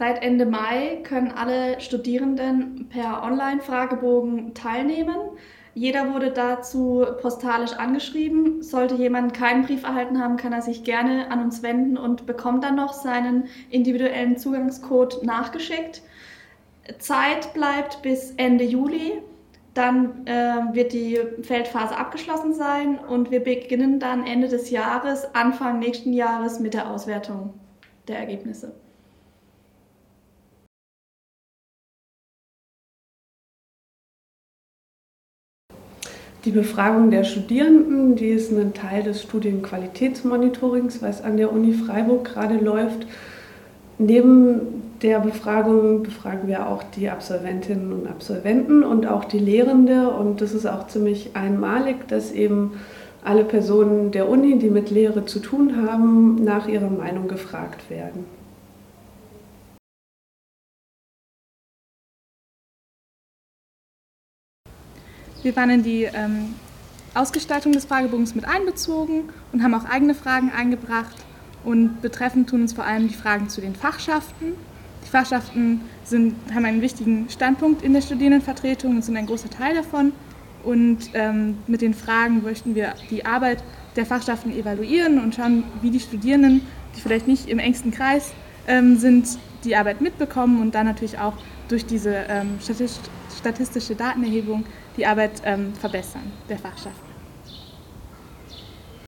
Seit Ende Mai können alle Studierenden per Online-Fragebogen teilnehmen. Jeder wurde dazu postalisch angeschrieben. Sollte jemand keinen Brief erhalten haben, kann er sich gerne an uns wenden und bekommt dann noch seinen individuellen Zugangscode nachgeschickt. Zeit bleibt bis Ende Juli. Dann äh, wird die Feldphase abgeschlossen sein und wir beginnen dann Ende des Jahres, Anfang nächsten Jahres mit der Auswertung der Ergebnisse. Die Befragung der Studierenden, die ist ein Teil des Studienqualitätsmonitorings, was an der Uni Freiburg gerade läuft. Neben der Befragung befragen wir auch die Absolventinnen und Absolventen und auch die Lehrende. Und das ist auch ziemlich einmalig, dass eben alle Personen der Uni, die mit Lehre zu tun haben, nach ihrer Meinung gefragt werden. Wir waren in die ähm, Ausgestaltung des Fragebogens mit einbezogen und haben auch eigene Fragen eingebracht. Und betreffend tun uns vor allem die Fragen zu den Fachschaften. Die Fachschaften sind, haben einen wichtigen Standpunkt in der Studierendenvertretung und sind ein großer Teil davon. Und ähm, mit den Fragen möchten wir die Arbeit der Fachschaften evaluieren und schauen, wie die Studierenden, die vielleicht nicht im engsten Kreis ähm, sind, die Arbeit mitbekommen und dann natürlich auch durch diese ähm, statistische Datenerhebung die Arbeit ähm, verbessern der Fachschaften.